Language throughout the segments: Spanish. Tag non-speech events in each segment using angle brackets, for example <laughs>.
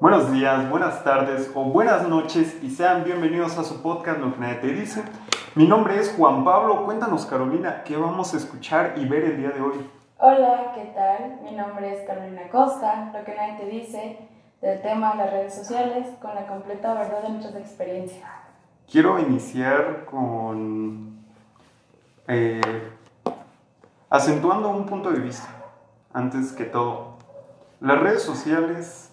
Buenos días, buenas tardes o buenas noches y sean bienvenidos a su podcast Lo que nadie te dice. Mi nombre es Juan Pablo. Cuéntanos, Carolina, ¿qué vamos a escuchar y ver el día de hoy? Hola, ¿qué tal? Mi nombre es Carolina Costa. Lo que nadie te dice del tema de las redes sociales con la completa verdad de nuestras experiencias. Quiero iniciar con eh, acentuando un punto de vista, antes que todo. Las redes sociales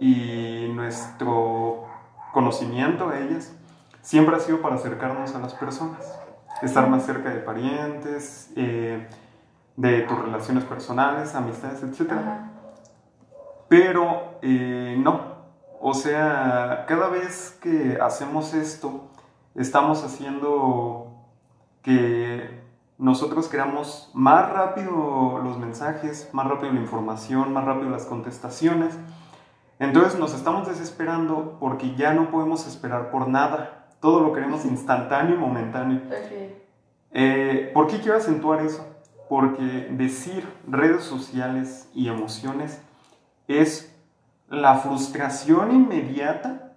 y nuestro conocimiento de ellas siempre ha sido para acercarnos a las personas, estar más cerca de parientes, eh, de tus relaciones personales, amistades, etc. Pero eh, no, o sea, cada vez que hacemos esto, estamos haciendo que nosotros creamos más rápido los mensajes, más rápido la información, más rápido las contestaciones entonces nos estamos desesperando porque ya no podemos esperar por nada. Todo lo queremos instantáneo y momentáneo. Eh, ¿Por qué quiero acentuar eso? Porque decir redes sociales y emociones es la frustración inmediata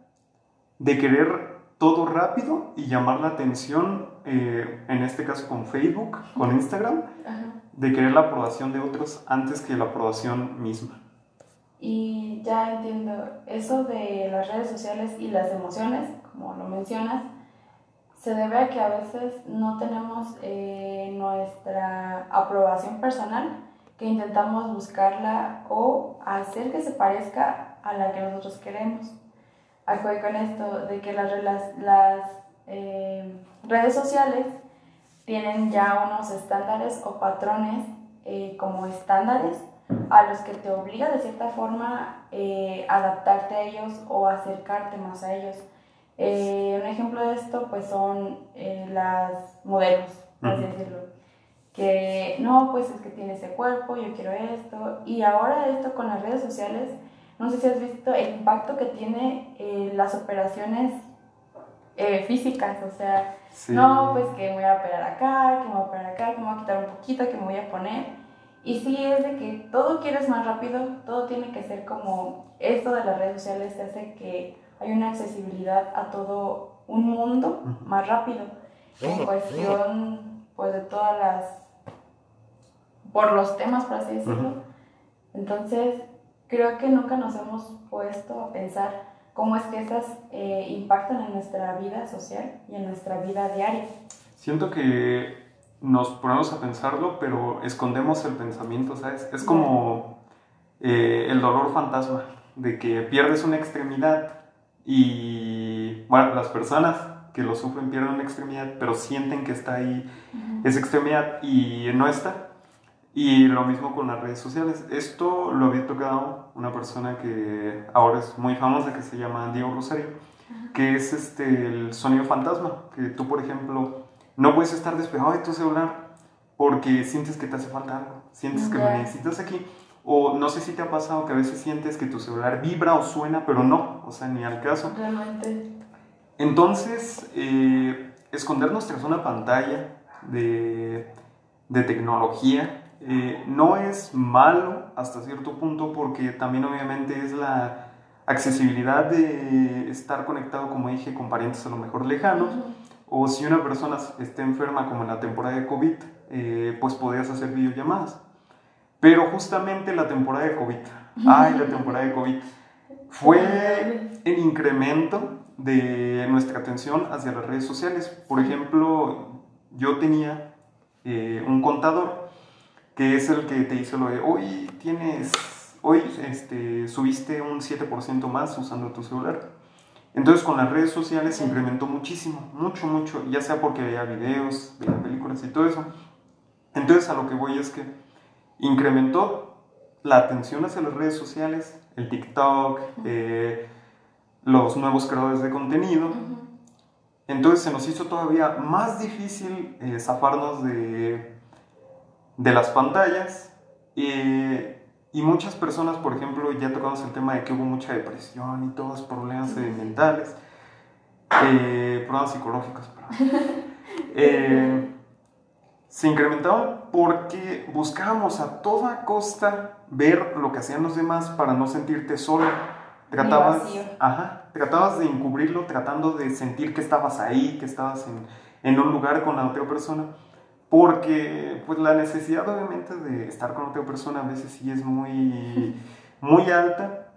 de querer todo rápido y llamar la atención, eh, en este caso con Facebook, con Instagram, de querer la aprobación de otros antes que la aprobación misma. Y ya entiendo, eso de las redes sociales y las emociones, como lo mencionas, se debe a que a veces no tenemos eh, nuestra aprobación personal, que intentamos buscarla o hacer que se parezca a la que nosotros queremos. Acuerdo con esto de que las, las, eh, redes sociales tienen ya unos estándares o patrones eh, como estándares a los que te obliga de cierta forma eh, adaptarte a ellos o acercarte más a ellos. Eh, un ejemplo de esto pues son eh, las modelos, por así decirlo. Que no, pues es que tiene ese cuerpo, yo quiero esto. Y ahora esto con las redes sociales, no sé si has visto el impacto que tiene las operaciones físicas, o sea, no, pues que me voy a operar acá, que me voy a operar acá, que me voy a quitar un poquito, que me voy a poner. Y sí es de que todo quieres más rápido, todo tiene que ser como esto de las redes sociales te hace que hay una accesibilidad a todo un mundo más rápido en cuestión pues de todas las por los temas por así decirlo. Entonces creo que nunca nos hemos puesto a pensar cómo es que estas eh, impactan en nuestra vida social y en nuestra vida diaria. Siento que nos ponemos a pensarlo, pero escondemos el pensamiento, ¿sabes? Es como eh, el dolor fantasma, de que pierdes una extremidad y, bueno, las personas que lo sufren pierden una extremidad, pero sienten que está ahí esa extremidad y no está. Y lo mismo con las redes sociales. Esto lo había tocado una persona que ahora es muy famosa, que se llama Diego Rosario, que es este, el sonido fantasma, que tú, por ejemplo, no puedes estar despegado de tu celular porque sientes que te hace falta algo, sientes que lo necesitas aquí. O no sé si te ha pasado que a veces sientes que tu celular vibra o suena, pero no, o sea, ni al caso. Realmente. Entonces, eh, escondernos tras una pantalla de, de tecnología eh, no es malo hasta cierto punto porque también obviamente es la accesibilidad de estar conectado, como dije, con parientes a lo mejor lejanos o si una persona está enferma como en la temporada de COVID, eh, pues podrías hacer videollamadas. Pero justamente la temporada de COVID, ay, la temporada de COVID, fue el incremento de nuestra atención hacia las redes sociales. Por ejemplo, yo tenía eh, un contador que es el que te dice lo de hoy tienes, hoy este, subiste un 7% más usando tu celular. Entonces con las redes sociales se incrementó muchísimo, mucho, mucho, ya sea porque veía videos, veía películas y todo eso. Entonces a lo que voy es que incrementó la atención hacia las redes sociales, el TikTok, eh, los nuevos creadores de contenido. Entonces se nos hizo todavía más difícil eh, zafarnos de, de las pantallas. Eh, y muchas personas, por ejemplo, ya tocamos el tema de que hubo mucha depresión y todos problemas mentales, eh, problemas psicológicos, <laughs> eh, se incrementaron porque buscábamos a toda costa ver lo que hacían los demás para no sentirte solo, tratabas, ajá, tratabas de encubrirlo tratando de sentir que estabas ahí, que estabas en, en un lugar con la otra persona, porque pues la necesidad obviamente de estar con otra persona a veces sí es muy, <laughs> muy alta.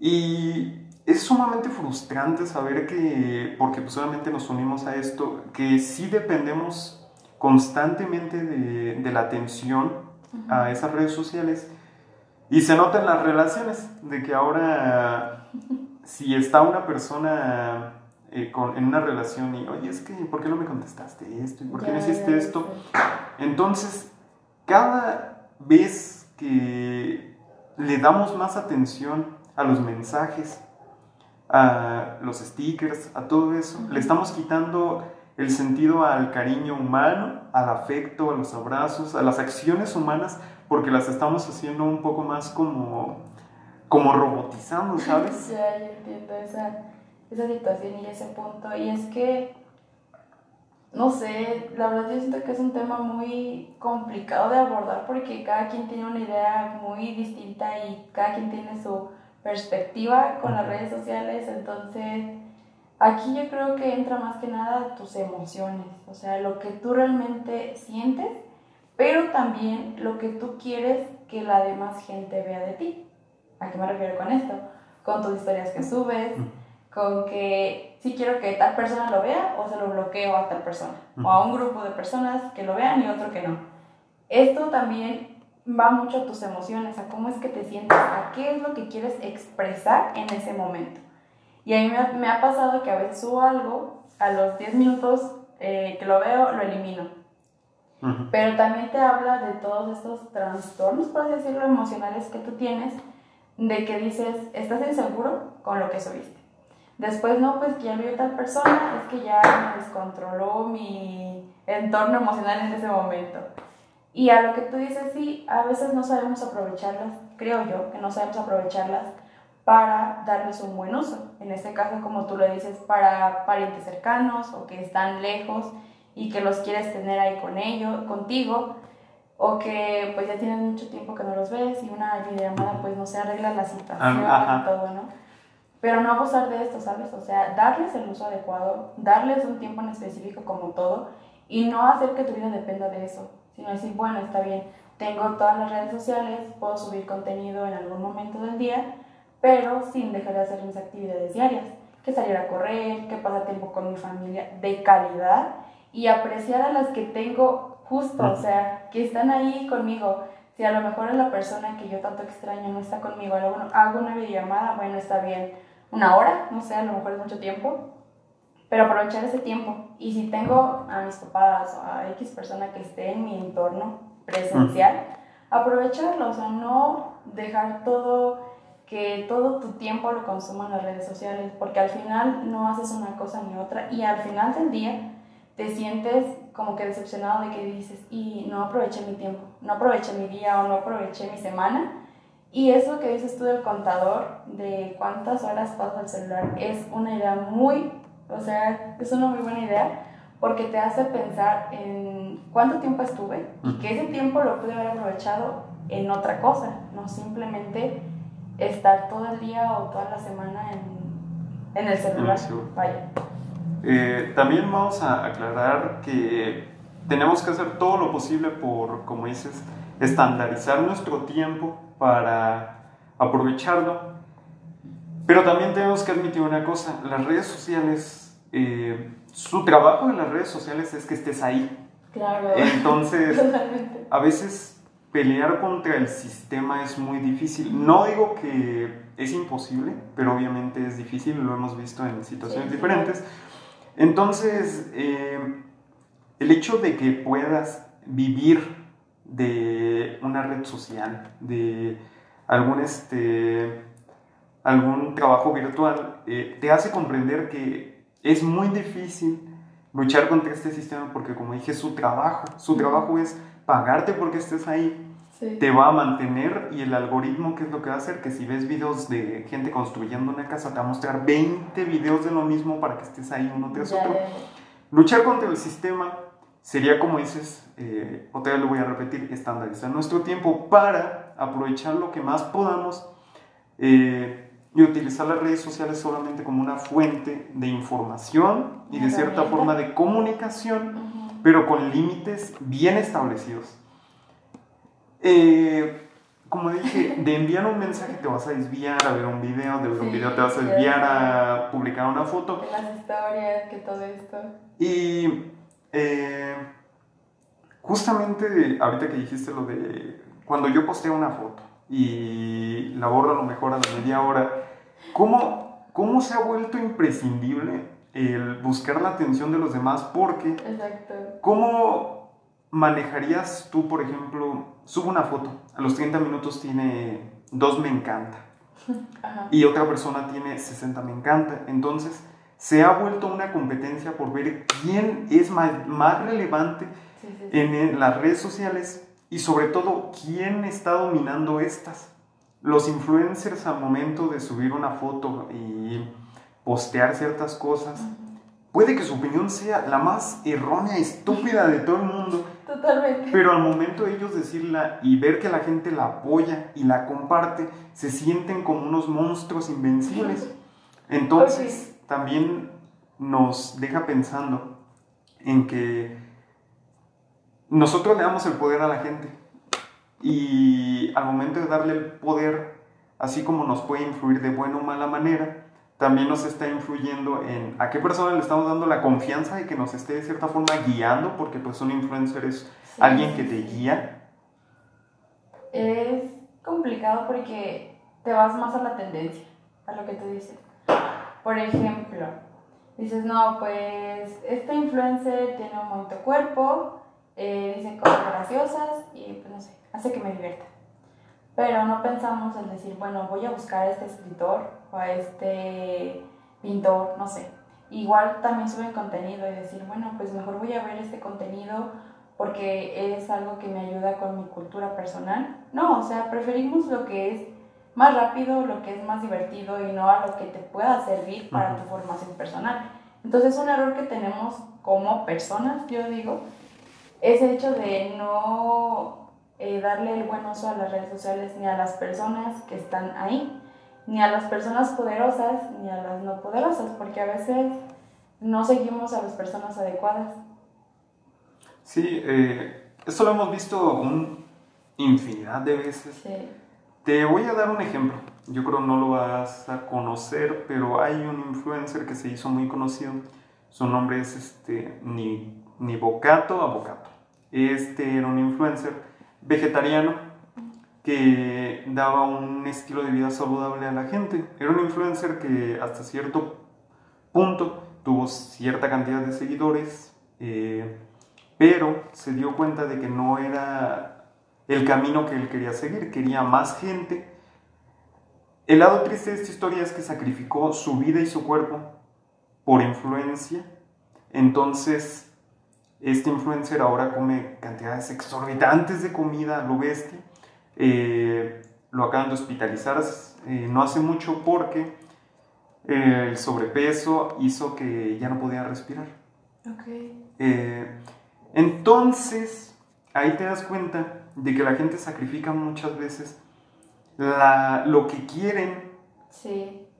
Y es sumamente frustrante saber que, porque pues obviamente nos unimos a esto, que sí dependemos constantemente de, de la atención a esas redes sociales. Y se nota en las relaciones de que ahora <laughs> si está una persona eh, con, en una relación y, oye, es que, ¿por qué no me contestaste esto? ¿Y por qué Ya, no hiciste ya, esto? sí. Entonces, cada vez que le damos más atención a los mensajes, a los stickers, a todo eso, le estamos quitando el sentido al cariño humano, al afecto, a los abrazos, a las acciones humanas, porque las estamos haciendo un poco más como, como robotizando, ¿sabes? <laughs> Ya, yo entiendo esa, esa situación y ese punto. Y es que, no sé, la verdad yo siento que es un tema muy complicado de abordar porque cada quien tiene una idea muy distinta y cada quien tiene su perspectiva con las redes sociales. Entonces, aquí yo creo que entra más que nada tus emociones, o sea, lo que tú realmente sientes, pero también lo que tú quieres que la demás gente vea de ti. ¿A qué me refiero con esto? Con tus historias que subes, con que si quiero que tal persona lo vea o se lo bloqueo a tal persona, o a un grupo de personas que lo vean y otro que no. Esto también va mucho a tus emociones, a cómo es que te sientes, a qué es lo que quieres expresar en ese momento. Y a mí me ha, me ha pasado que a veces subo algo, a los 10 minutos eh, que lo veo, lo elimino. Pero también te habla de todos estos trastornos, por así decirlo, emocionales que tú tienes, de que dices, estás inseguro con lo que subiste. Después, no, pues que ya lo vio tal persona, es que ya me descontroló mi entorno emocional en ese momento. Y a lo que tú dices, sí, a veces no sabemos aprovecharlas, creo yo, que no sabemos aprovecharlas para darles un buen uso. En este caso, como tú lo dices, para parientes cercanos o que están lejos y que los quieres tener ahí con ellos, contigo, o que pues ya tienen mucho tiempo que no los ves y una videollamada pues no se arregla la situación ajá. y todo, ¿no? Pero no abusar de esto, ¿sabes? O sea, darles el uso adecuado, darles un tiempo en específico como todo y no hacer que tu vida dependa de eso, sino decir, bueno, está bien, tengo todas las redes sociales, puedo subir contenido en algún momento del día, pero sin dejar de hacer mis actividades diarias, que salir a correr, que pasar tiempo con mi familia de calidad y apreciar a las que tengo justo, o sea, que están ahí conmigo. Si a lo mejor es la persona que yo tanto extraño no está conmigo, hago una, videollamada, bueno, está bien, una hora, no sé, a lo mejor es mucho tiempo, pero aprovechar ese tiempo. Y si tengo a mis papás o a X persona que esté en mi entorno presencial, aprovecharlo, o sea, no dejar todo que todo tu tiempo lo consuman las redes sociales, porque al final no haces una cosa ni otra y al final del día te sientes como que decepcionado de que dices, y no aproveché mi tiempo, no aproveché mi día o no aproveché mi semana. Y eso que dices tú del contador, de cuántas horas pasas al celular, es una idea muy, o sea, es una muy buena idea, porque te hace pensar en cuánto tiempo estuve y que ese tiempo lo pude haber aprovechado en otra cosa, no simplemente estar todo el día o toda la semana en, en el celular. Sí. Vaya. Eh, también vamos a aclarar que tenemos que hacer todo lo posible por, como dices, estandarizar nuestro tiempo para aprovecharlo. Pero también tenemos que admitir una cosa, las redes sociales, eh, su trabajo en las redes sociales es que estés ahí. Claro. Entonces, <laughs> Totalmente. a veces pelear contra el sistema es muy difícil. No digo que es imposible, pero obviamente es difícil, lo hemos visto en situaciones Sí, sí. diferentes. Entonces, eh, el hecho de que puedas vivir de una red social, de algún, este, algún trabajo virtual, eh, te hace comprender que es muy difícil luchar contra este sistema porque, como dije, su trabajo. Su trabajo es pagarte porque estés ahí, Sí. te va a mantener y el algoritmo, ¿qué es lo que va a hacer? Que si ves videos de gente construyendo una casa, te va a mostrar 20 videos de lo mismo para que estés ahí uno tras Ya, otro. Luchar contra el sistema sería, como dices, eh, otra vez lo voy a repetir, estandarizar nuestro tiempo para aprovechar lo que más podamos, eh, y utilizar las redes sociales solamente como una fuente de información y de cierta forma de comunicación, pero con límites bien establecidos. Eh, como dije, <laughs> de enviar un mensaje te vas a desviar a ver un video, de ver un video te vas a desviar a publicar una foto. Las historias, que todo esto. Y eh, justamente ahorita que dijiste lo de cuando yo posteo una foto y la borro a lo mejor a la media hora, ¿cómo, cómo se ha vuelto imprescindible el buscar la atención de los demás? Porque, Exacto. ¿cómo manejarías tú, por ejemplo, subo una foto, a los 30 minutos tiene dos me encanta <laughs> y otra persona tiene 60 me encanta, entonces se ha vuelto una competencia por ver quién es más, más relevante en las redes sociales y sobre todo quién está dominando estas. Los influencers al momento de subir una foto y postear ciertas cosas, puede que su opinión sea la más errónea, estúpida de todo el mundo. Totalmente. Pero al momento de ellos decirla y ver que la gente la apoya y la comparte, se sienten como unos monstruos invencibles. Entonces, también nos deja pensando en que nosotros le damos el poder a la gente y al momento de darle el poder, así como nos puede influir de buena o mala manera, también nos está influyendo en a qué persona le estamos dando la confianza de que nos esté de cierta forma guiando, porque pues un influencer es alguien que te guía. Es complicado porque te vas más a la tendencia, a lo que tú dices. Por ejemplo, dices, no, pues este influencer tiene un bonito cuerpo, eh, dice cosas graciosas y pues no sé, hace que me divierta. Pero no pensamos en decir, bueno, voy a buscar a este escritor o a este pintor, no sé. Igual también suben contenido y decir, bueno, pues mejor voy a ver este contenido porque es algo que me ayuda con mi cultura personal. No, o sea, preferimos lo que es más rápido, lo que es más divertido y no a lo que te pueda servir para tu formación personal. Entonces, un error que tenemos como personas, yo digo, es el hecho de no eh, darle el buen uso a las redes sociales ni a las personas que están ahí, ni a las personas poderosas ni a las no poderosas, porque a veces no seguimos a las personas adecuadas. Sí, eh, esto lo hemos visto un infinidad de veces. Sí. Te voy a dar un ejemplo. Yo creo no lo vas a conocer, pero hay un influencer que se hizo muy conocido. Su nombre es este, ni, ni Bocato. Este era un influencer vegetariano que daba un estilo de vida saludable a la gente. Era un influencer que hasta cierto punto tuvo cierta cantidad de seguidores, eh, pero se dio cuenta de que no era el camino que él quería seguir, quería más gente. El lado triste de esta historia es que sacrificó su vida y su cuerpo por influencia, entonces este influencer ahora come cantidades exorbitantes de comida, lo bestia. Eh, lo acaban de hospitalizar eh, no hace mucho porque eh, el sobrepeso hizo que ya no podía respirar. entonces, ahí te das cuenta de que la gente sacrifica muchas veces lo que quieren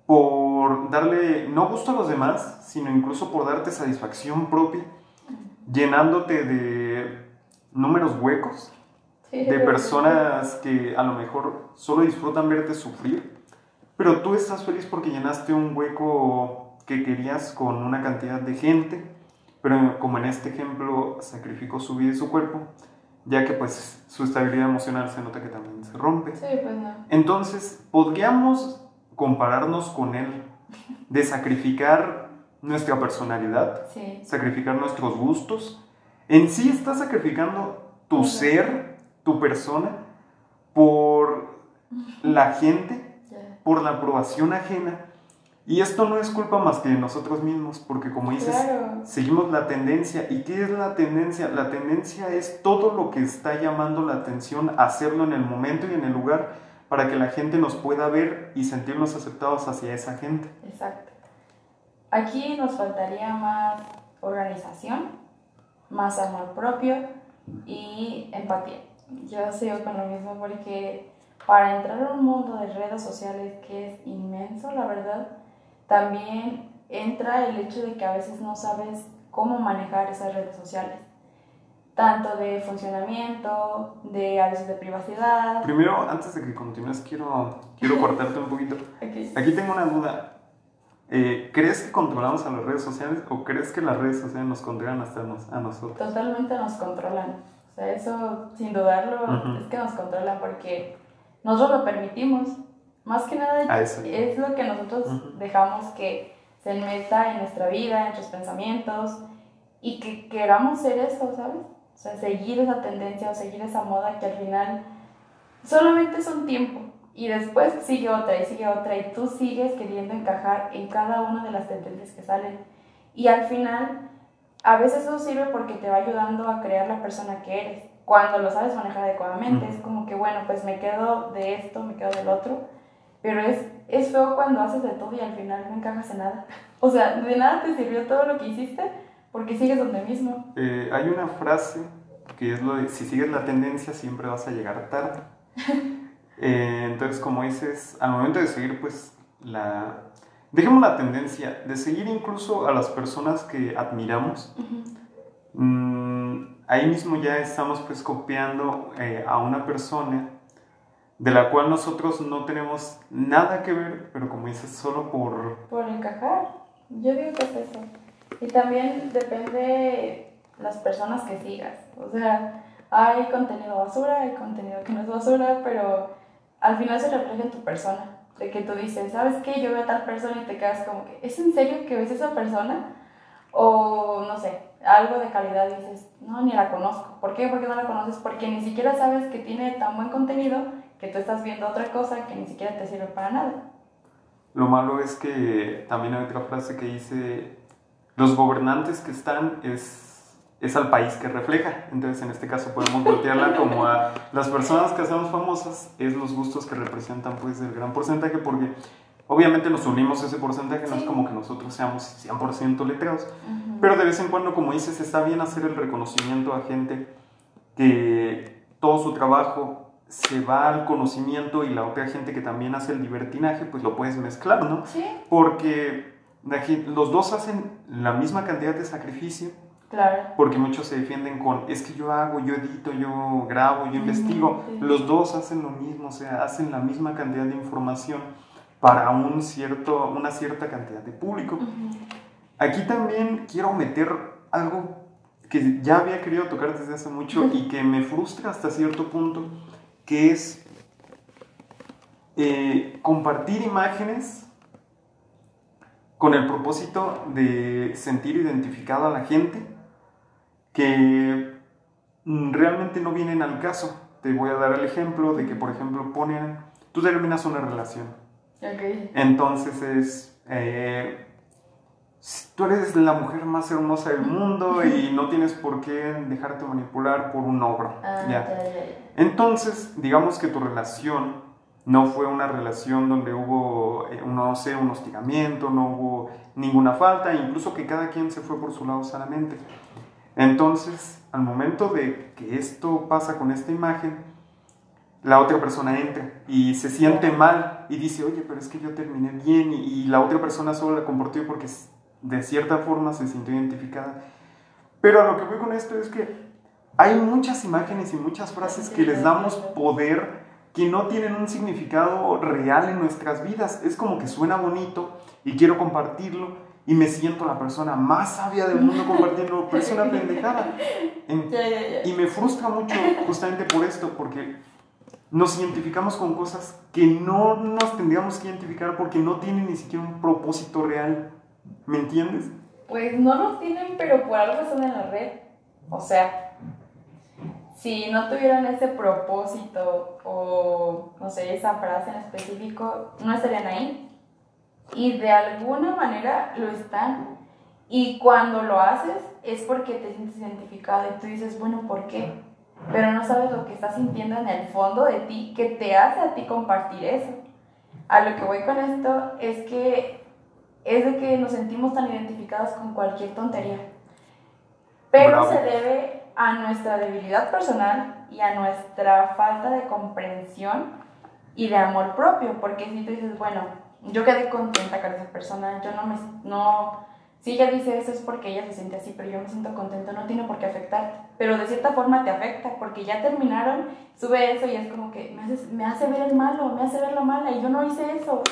por darle no gusto a los demás, sino incluso por darte satisfacción propia llenándote de números huecos, de personas que a lo mejor solo disfrutan verte sufrir, pero tú estás feliz porque llenaste un hueco que querías con una cantidad de gente, pero como en este ejemplo sacrificó su vida y su cuerpo, ya que pues su estabilidad emocional se nota que también se rompe. Sí, pues no. Entonces, podríamos compararnos con él, de sacrificar nuestra personalidad, sacrificar nuestros gustos. En sí estás sacrificando tu ser, tu persona, por la gente, por la aprobación ajena. Y esto no es culpa más que de nosotros mismos, porque como dices, seguimos la tendencia. ¿Y qué es la tendencia? La tendencia es todo lo que está llamando la atención, hacerlo en el momento y en el lugar para que la gente nos pueda ver y sentirnos aceptados hacia esa gente. Exacto. Aquí nos faltaría más organización, más amor propio y empatía. Yo sigo con lo mismo porque para entrar a un mundo de redes sociales que es inmenso, la verdad, también entra el hecho de que a veces no sabes cómo manejar esas redes sociales. Tanto de funcionamiento, de a veces de privacidad. Primero, antes de que continúes, quiero, quiero cortarte un poquito. <laughs> Aquí tengo una duda. Eh, ¿Crees que controlamos a las redes sociales o crees que las redes sociales nos controlan hasta a nosotros? Totalmente nos controlan. O sea, eso sin dudarlo es que nos controlan porque nosotros lo permitimos. Más que nada es lo que nosotros dejamos que se meta en nuestra vida, en nuestros pensamientos y que queramos ser eso, ¿sabes? O sea, seguir esa tendencia o seguir esa moda que al final solamente es un tiempo y después sigue otra y sigue otra y tú sigues queriendo encajar en cada una de las tendencias que salen. Y al final, a veces eso sirve porque te va ayudando a crear la persona que eres. Cuando lo sabes manejar adecuadamente, es como que, bueno, pues me quedo de esto, me quedo del otro pero es, es feo cuando haces de todo y al final no encajas en nada. <laughs> O sea, de nada te sirvió todo lo que hiciste porque sigues donde mismo. Eh, hay una frase que es lo de, si sigues la tendencia siempre vas a llegar tarde. <laughs> Eh, entonces, como dices, al momento de seguir, pues, la... Dejemos la tendencia de seguir incluso a las personas que admiramos. Mm, ahí mismo ya estamos pues copiando eh, a una persona de la cual nosotros no tenemos nada que ver, pero como dices, solo por... Por encajar. Yo digo que es eso. Y también depende las personas que sigas. O sea, hay contenido basura, hay contenido que no es basura, pero al final se refleja en tu persona. De que tú dices, ¿sabes qué? Yo veo a tal persona y te quedas como que, ¿es en serio que ves a esa persona? O no sé, algo de calidad dices, no, ni la conozco. ¿Por qué? Porque no la conoces. Porque ni siquiera sabes que tiene tan buen contenido que tú estás viendo otra cosa que ni siquiera te sirve para nada. Lo malo es que también hay otra frase que dice, los gobernantes que están es, es al país que refleja. Entonces en este caso podemos voltearla <laughs> como a las personas que hacemos famosas, es los gustos que representan pues el gran porcentaje porque obviamente nos unimos a ese porcentaje, no es como que nosotros seamos 100% letrados, pero de vez en cuando como dices está bien hacer el reconocimiento a gente que todo su trabajo se va al conocimiento y la otra gente que también hace el libertinaje, pues lo puedes mezclar, ¿no? Sí. Porque los dos hacen la misma cantidad de sacrificio. Claro. Porque muchos se defienden con, es que yo hago, yo edito, yo grabo, yo investigo. Los dos hacen lo mismo, o sea, hacen la misma cantidad de información para un cierto, una cierta cantidad de público. Aquí también quiero meter algo que ya había querido tocar desde hace mucho y que me frustra hasta cierto punto que es eh, compartir imágenes con el propósito de sentir identificado a la gente que realmente no vienen al caso. Te voy a dar el ejemplo de que, por ejemplo, ponen, tú terminas una relación. Entonces es, eh, tú eres la mujer más hermosa del mundo y <laughs> no tienes por qué dejarte manipular por un ogro. Ah, ya. Entonces, digamos que tu relación no fue una relación donde hubo, eh, no sé, un hostigamiento, no hubo ninguna falta, incluso que cada quien se fue por su lado sanamente. Entonces, al momento de que esto pasa con esta imagen, la otra persona entra y se siente mal y dice, oye, pero es que yo terminé bien y, la otra persona solo la comportó porque de cierta forma se sintió identificada. Pero a lo que voy con esto es que hay muchas imágenes y muchas frases que les damos poder que no tienen un significado real en nuestras vidas. Es como que suena bonito y quiero compartirlo y me siento la persona más sabia del mundo compartiendo, pero es una pendejada. <laughs> Y me frustra mucho justamente por esto, porque nos identificamos con cosas que no nos tendríamos que identificar porque no tienen ni siquiera un propósito real. ¿Me entiendes? Pues no lo tienen, pero por algo están en la red. O sea, si no tuvieran ese propósito o, no sé, esa frase en específico, no estarían ahí. Y de alguna manera lo están. Y cuando lo haces es porque te sientes identificado y tú dices, bueno, ¿por qué? Pero no sabes lo que estás sintiendo en el fondo de ti que te hace a ti compartir eso. A lo que voy con esto es que es de que nos sentimos tan identificados con cualquier tontería. Pero se debe a nuestra debilidad personal y a nuestra falta de comprensión y de amor propio, porque si tú dices, bueno, yo quedé contenta con esa persona, yo no me, no, si ella dice eso es porque ella se siente así, pero yo me siento contenta, no tiene por qué afectarte, pero de cierta forma te afecta, porque ya terminaron, sube eso y es como que me hace, me hace ver el malo, me hace ver lo malo, y yo no hice eso.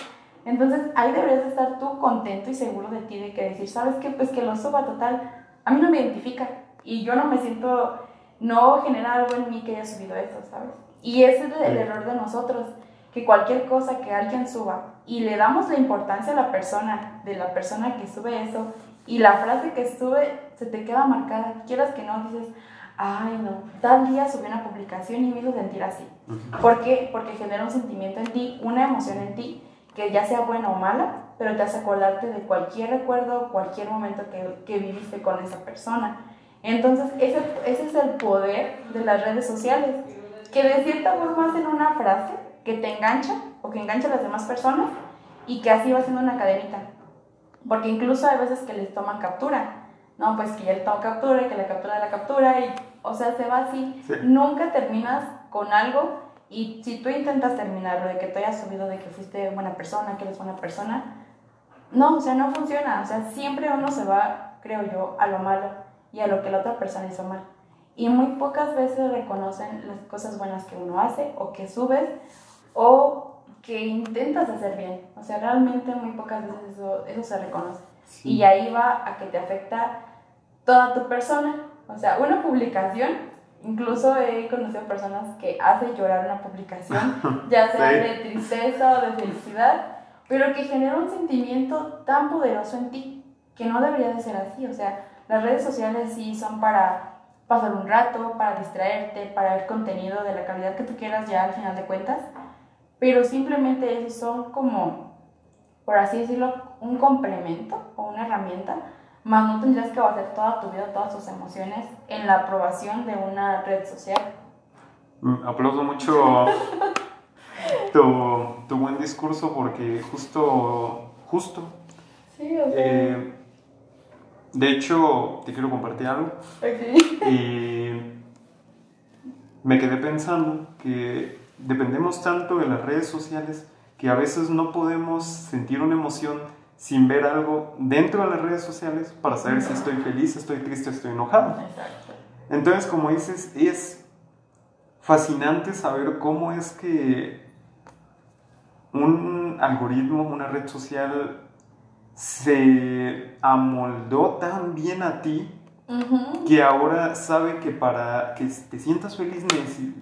Entonces ahí deberías estar tú contento y seguro de ti, de que decir, ¿sabes qué? Pues que lo suba total, a mí no me identifica, y yo no me siento, no genera algo en mí que haya subido eso, ¿sabes? Y ese es el error de nosotros, que cualquier cosa que alguien suba y le damos la importancia a la persona, de la persona que sube eso, y la frase que sube se te queda marcada, quieras que no, dices, ay no, tal día subí una publicación y me hizo sentir así. ¿Por qué? Porque genera un sentimiento en ti, una emoción en ti, que ya sea buena o mala, pero te hace acordarte de cualquier recuerdo, cualquier momento que, que viviste con esa persona. Entonces, ese, ese es el poder de las redes sociales, que de cierta forma hacen una frase que te engancha o que engancha a las demás personas y que así va siendo una cadenita. Porque incluso hay veces que les toman captura. No, pues que ya le toman captura y que la captura de la captura y, o sea, se va así. Nunca terminas con algo y si tú intentas terminarlo de que te hayas subido de que fuiste buena persona, que eres buena persona, no, o sea, no funciona. O sea, siempre uno se va, creo yo, a lo malo y a lo que la otra persona hizo mal. Y muy pocas veces reconocen las cosas buenas que uno hace o que subes o que intentas hacer bien. O sea, realmente muy pocas veces eso, eso se reconoce. Y ahí va a que te afecta toda tu persona. O sea, una publicación, incluso he conocido personas que hacen llorar una publicación, <laughs> ya sea de tristeza o de felicidad, pero que genera un sentimiento tan poderoso en ti que no debería de ser así. O sea, las redes sociales sí son para pasar un rato, para distraerte, para ver contenido de la calidad que tú quieras ya al final de cuentas, pero simplemente esos son como, por así decirlo, un complemento o una herramienta, más no tendrías que basar toda tu vida, todas tus emociones en la aprobación de una red social. Mm, aplaudo mucho <laughs> tu, tu, buen discurso porque justo, justo. Sí, o sea. Eh, de hecho, te quiero compartir algo. Y me quedé pensando que dependemos tanto de las redes sociales que a veces no podemos sentir una emoción sin ver algo dentro de las redes sociales para saber si estoy feliz, estoy triste, estoy enojado. Entonces, como dices, es fascinante saber cómo es que un algoritmo, una red social se amoldó tan bien a ti que ahora sabe que para que te sientas feliz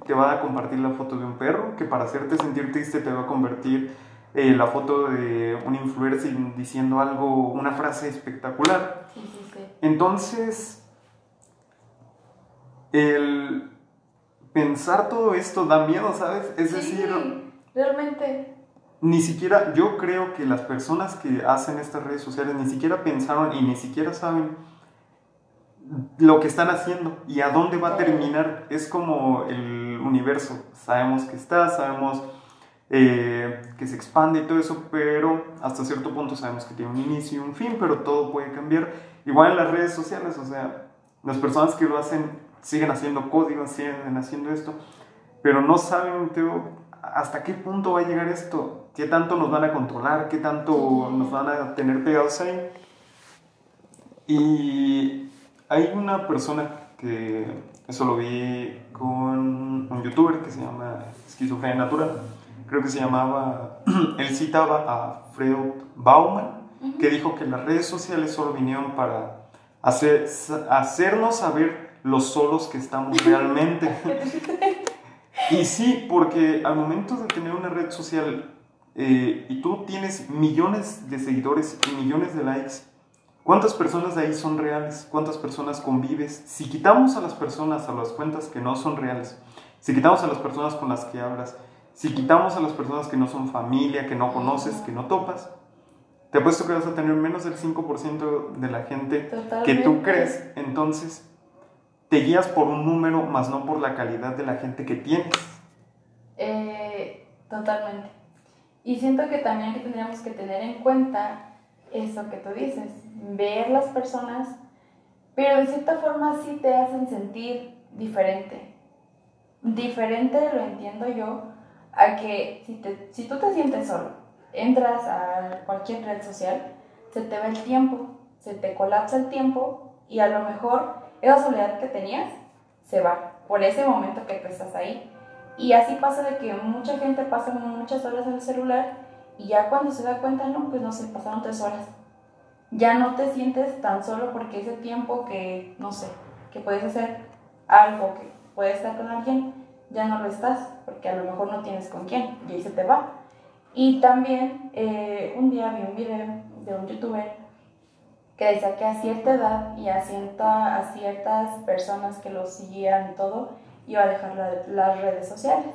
te va a compartir la foto de un perro, que para hacerte sentir triste te va a convertir eh, la foto de un influencer diciendo algo, una frase espectacular. Entonces, el pensar todo esto da miedo, ¿sabes? Es decir, realmente ni siquiera, yo creo que las personas que hacen estas redes sociales ni siquiera pensaron y ni siquiera saben lo que están haciendo y a dónde va a terminar. Es como el universo. Sabemos que está, sabemos eh, que se expande y todo eso, pero hasta cierto punto sabemos que tiene un inicio y un fin, pero todo puede cambiar. Igual en las redes sociales, o sea, las personas que lo hacen siguen haciendo código, siguen haciendo esto, pero no saben, hasta qué punto va a llegar esto qué tanto nos van a controlar, qué tanto nos van a tener pegados ahí. Y hay una persona que, eso lo vi con un youtuber que se llama Esquizofrenia Natural, creo que se llamaba, <clears throat> él citaba a Freud Bauman, que dijo que las redes sociales solo vinieron para hacer, hacernos saber los solos que estamos <laughs> realmente. <laughs> y sí, porque al momento de tener una red social eh, y tú tienes millones de seguidores y millones de likes, ¿cuántas personas de ahí son reales? ¿Cuántas personas convives? Si quitamos a las personas a las cuentas que no son reales, si quitamos a las personas con las que hablas, si quitamos a las personas que no son familia, que no conoces, que no topas, te apuesto que vas a tener menos del 5% de la gente que tú crees. Entonces, te guías por un número, más no por la calidad de la gente que tienes. Eh, totalmente. Y siento que también que tendríamos que tener en cuenta eso que tú dices, ver las personas, pero de cierta forma sí te hacen sentir diferente. Diferente, lo entiendo yo, a que si, te, si tú te sientes solo, entras a cualquier red social, se te va el tiempo, se te colapsa el tiempo y a lo mejor esa soledad que tenías se va por ese momento que tú estás ahí. Y así pasa de que mucha gente pasa muchas horas en el celular y ya cuando se da cuenta, no, pues no sé, pasaron tres horas. Ya no te sientes tan solo porque ese tiempo que, no sé, que puedes hacer algo, que puedes estar con alguien, ya no lo estás, porque a lo mejor no tienes con quién y ahí se te va. Y también eh, un día vi un video de un youtuber que decía que a cierta edad y a, cierta, a ciertas personas que lo siguieran y todo, iba a dejar las redes sociales.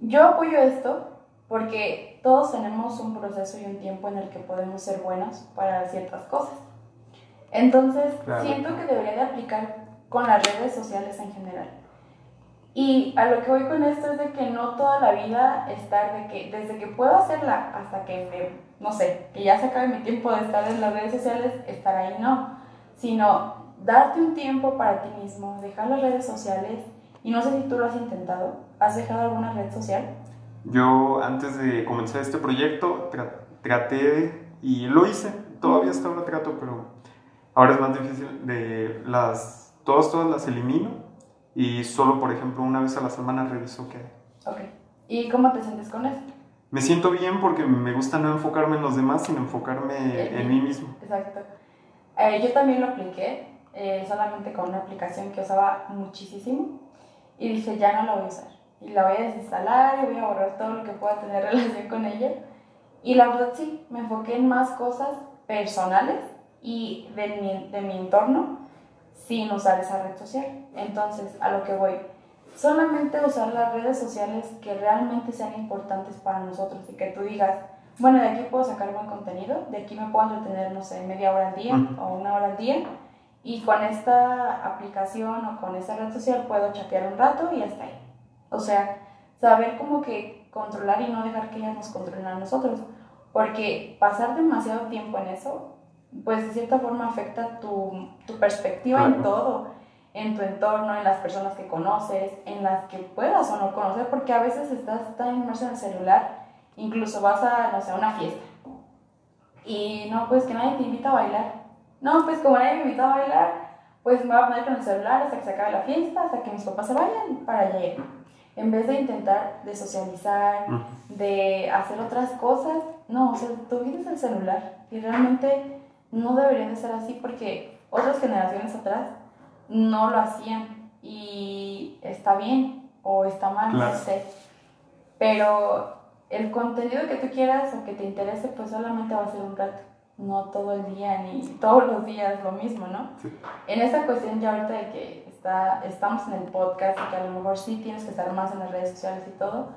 Yo apoyo esto porque todos tenemos un proceso y un tiempo en el que podemos ser buenos para ciertas cosas. Entonces, siento que debería de aplicar con las redes sociales en general. Y a lo que voy con esto es de que no toda la vida estar de que desde que puedo hacerla hasta que me, no sé, que ya se acabe mi tiempo de estar en las redes sociales, estar ahí no, sino darte un tiempo para ti mismo, dejar las redes sociales. Y no sé si tú lo has intentado, ¿has dejado alguna red social? Yo antes de comenzar este proyecto traté y lo hice, todavía hasta ahora trato, pero ahora es más difícil de las, todas, todas las elimino y solo, por ejemplo, una vez a la semana reviso qué Ok. ¿Y cómo te sientes con eso? Me siento bien porque me gusta no enfocarme en los demás, sino enfocarme en, mí mismo. Exacto. Eh, yo también lo apliqué, eh, solamente con una aplicación que usaba muchísimo, y dije, ya no la voy a usar. Y la voy a desinstalar y voy a borrar todo lo que pueda tener <laughs> relación con ella. Y la verdad sí, me enfoqué en más cosas personales y de mi, de mi entorno sin usar esa red social. Entonces, a lo que voy, solamente usar las redes sociales que realmente sean importantes para nosotros y que tú digas, bueno, de aquí puedo sacar buen contenido, de aquí me puedo entretener, no sé, media hora al día o una hora al día, y con esta aplicación o con esta red social puedo chatear un rato y hasta ahí. O sea, saber como que controlar y no dejar que ellas nos controlen a nosotros, porque pasar demasiado tiempo en eso pues de cierta forma afecta tu, tu perspectiva en todo, en tu entorno, en las personas que conoces, en las que puedas o no conocer, porque a veces estás tan inmerso en el celular, incluso vas a, no sé, a una fiesta, y no, pues que nadie te invita a bailar. No, pues como nadie me invita a bailar, pues me voy a poner con el celular hasta que se acabe la fiesta, hasta que mis papás se vayan para allá. En vez de intentar de socializar, de hacer otras cosas, no, o sea, tú vienes el celular y realmente no debería de ser así porque otras generaciones atrás no lo hacían y está bien o está mal, no sé. Pero el contenido que tú quieras o que te interese, pues solamente va a ser un rato, no todo el día ni todos los días lo mismo, ¿no? En esta cuestión ya ahorita de que está, estamos en el podcast y que a lo mejor sí tienes que estar más en las redes sociales y todo,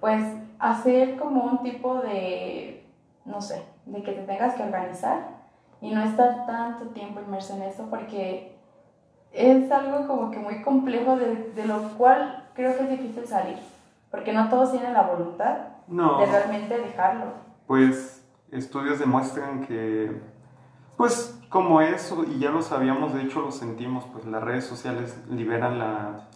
pues hacer como un tipo de, no sé, de que te tengas que organizar y no estar tanto tiempo inmerso en eso porque es algo como que muy complejo de, de lo cual creo que es difícil salir, porque no todos tienen la voluntad de realmente dejarlo. Pues estudios demuestran que, pues como eso, y ya lo sabíamos, de hecho lo sentimos, pues las redes sociales liberan la,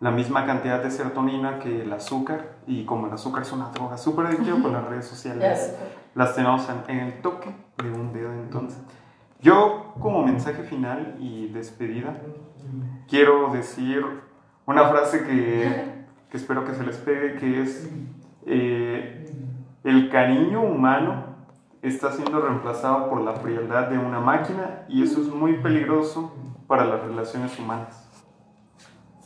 la misma cantidad de serotonina que el azúcar, y como el azúcar es una droga súper adictiva, pues las redes sociales las tenemos en, el toque de un dedo. Entonces, yo como mensaje final y despedida, quiero decir una frase que, que espero que se les pegue, que es, eh, el cariño humano está siendo reemplazado por la frialdad de una máquina y eso es muy peligroso para las relaciones humanas.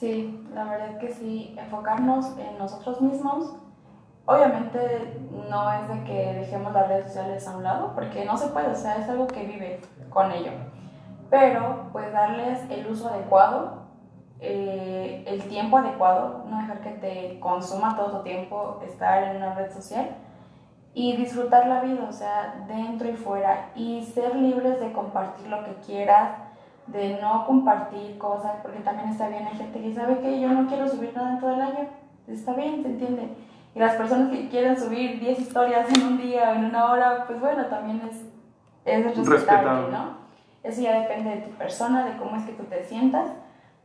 Sí, la verdad que sí, enfocarnos en nosotros mismos Obviamente no es de que dejemos las redes sociales a un lado, porque no se puede, o sea, es algo que vive con ello. Pero pues darles el uso adecuado, eh, el tiempo adecuado, no dejar que te consuma todo tu tiempo estar en una red social y disfrutar la vida, o sea, dentro y fuera, y ser libres de compartir lo que quieras, de no compartir cosas, porque también está bien, hay gente que sabe que yo no quiero subir nada en todo el año, está bien, se entiende. Y las personas que quieren subir 10 historias en un día o en una hora, pues bueno, también es, es respetable, ¿no? Eso ya depende de tu persona, de cómo es que tú te sientas,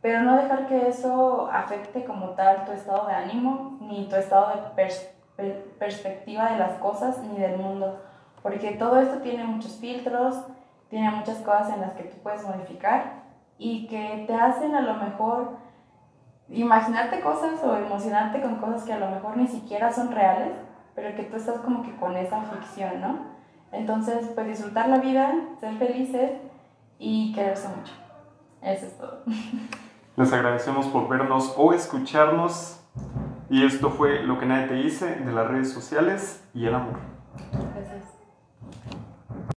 pero no dejar que eso afecte como tal tu estado de ánimo, ni tu estado de perspectiva de las cosas, ni del mundo, porque todo esto tiene muchos filtros, tiene muchas cosas en las que tú puedes modificar y que te hacen a lo mejor imaginarte cosas o emocionarte con cosas que a lo mejor ni siquiera son reales, pero que tú estás como que con esa ficción, ¿no? Entonces, pues disfrutar la vida, ser felices y quererse mucho. Eso es todo. <laughs> Les agradecemos por vernos o escucharnos. Y esto fue lo que nadie te dice de las redes sociales y el amor. Gracias.